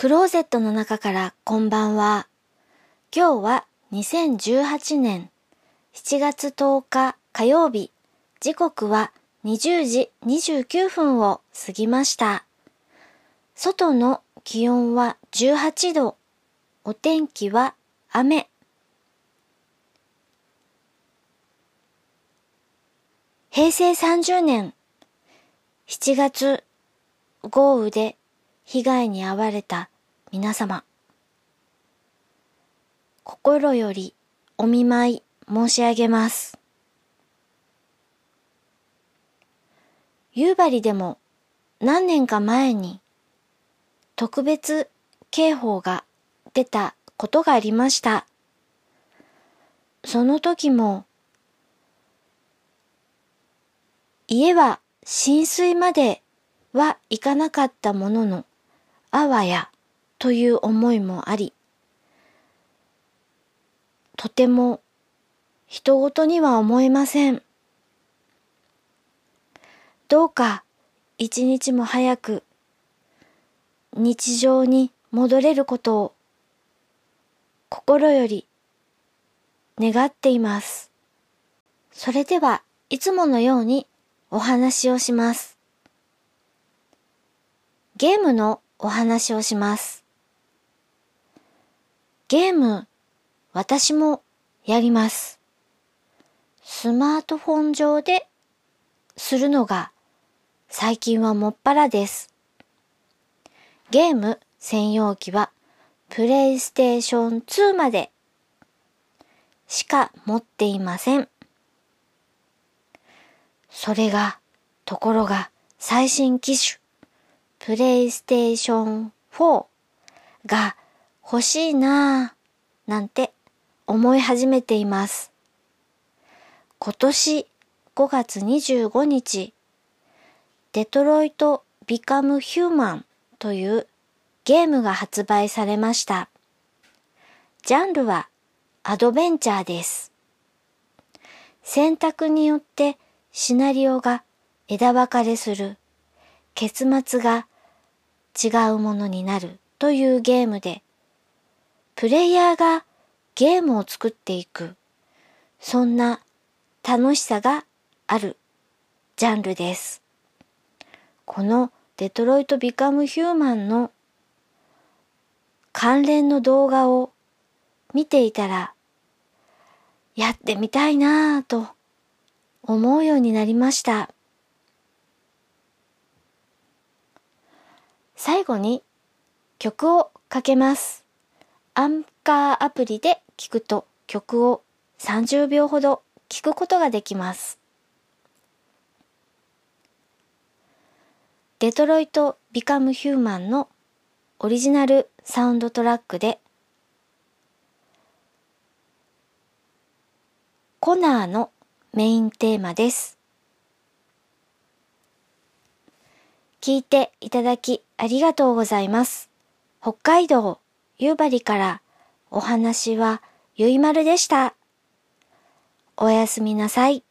クローゼットの中からこんばんは。今日は2018年7月10日火曜日。時刻は20時29分を過ぎました。外の気温は18度。お天気は雨。平成30年7月豪雨で被害に遭われた皆様。心よりお見舞い申し上げます。夕張でも何年か前に特別警報が出たことがありました。その時も家は浸水まではいかなかったものの、あわやという思いもあり、とても人事には思えません。どうか一日も早く日常に戻れることを心より願っています。それではいつものようにお話をします。ゲームのお話をします。ゲーム、私もやります。スマートフォン上でするのが最近はもっぱらです。ゲーム専用機はプレイステーション2までしか持っていません。それが、ところが最新機種、プレイステーション4が欲しいなぁ、なんて思い始めています。今年5月25日、デトロイト・ビカム・ヒューマンというゲームが発売されました。ジャンルはアドベンチャーです。選択によってシナリオが枝分かれする、結末が違うものになるというゲームで、プレイヤーがゲームを作っていく、そんな楽しさがあるジャンルです。このデトロイト・ビカム・ヒューマンの関連の動画を見ていたら、やってみたいなぁと思うようになりました。最後に曲をかけます。アンカーアプリで聞くと曲を30秒ほど聞くことができます。デトロイト・ビカム・ヒューマンのオリジナルサウンドトラックでコナーのメインテーマです。聞いていただきありがとうございます。北海道夕張からお話はゆいまるでした。おやすみなさい。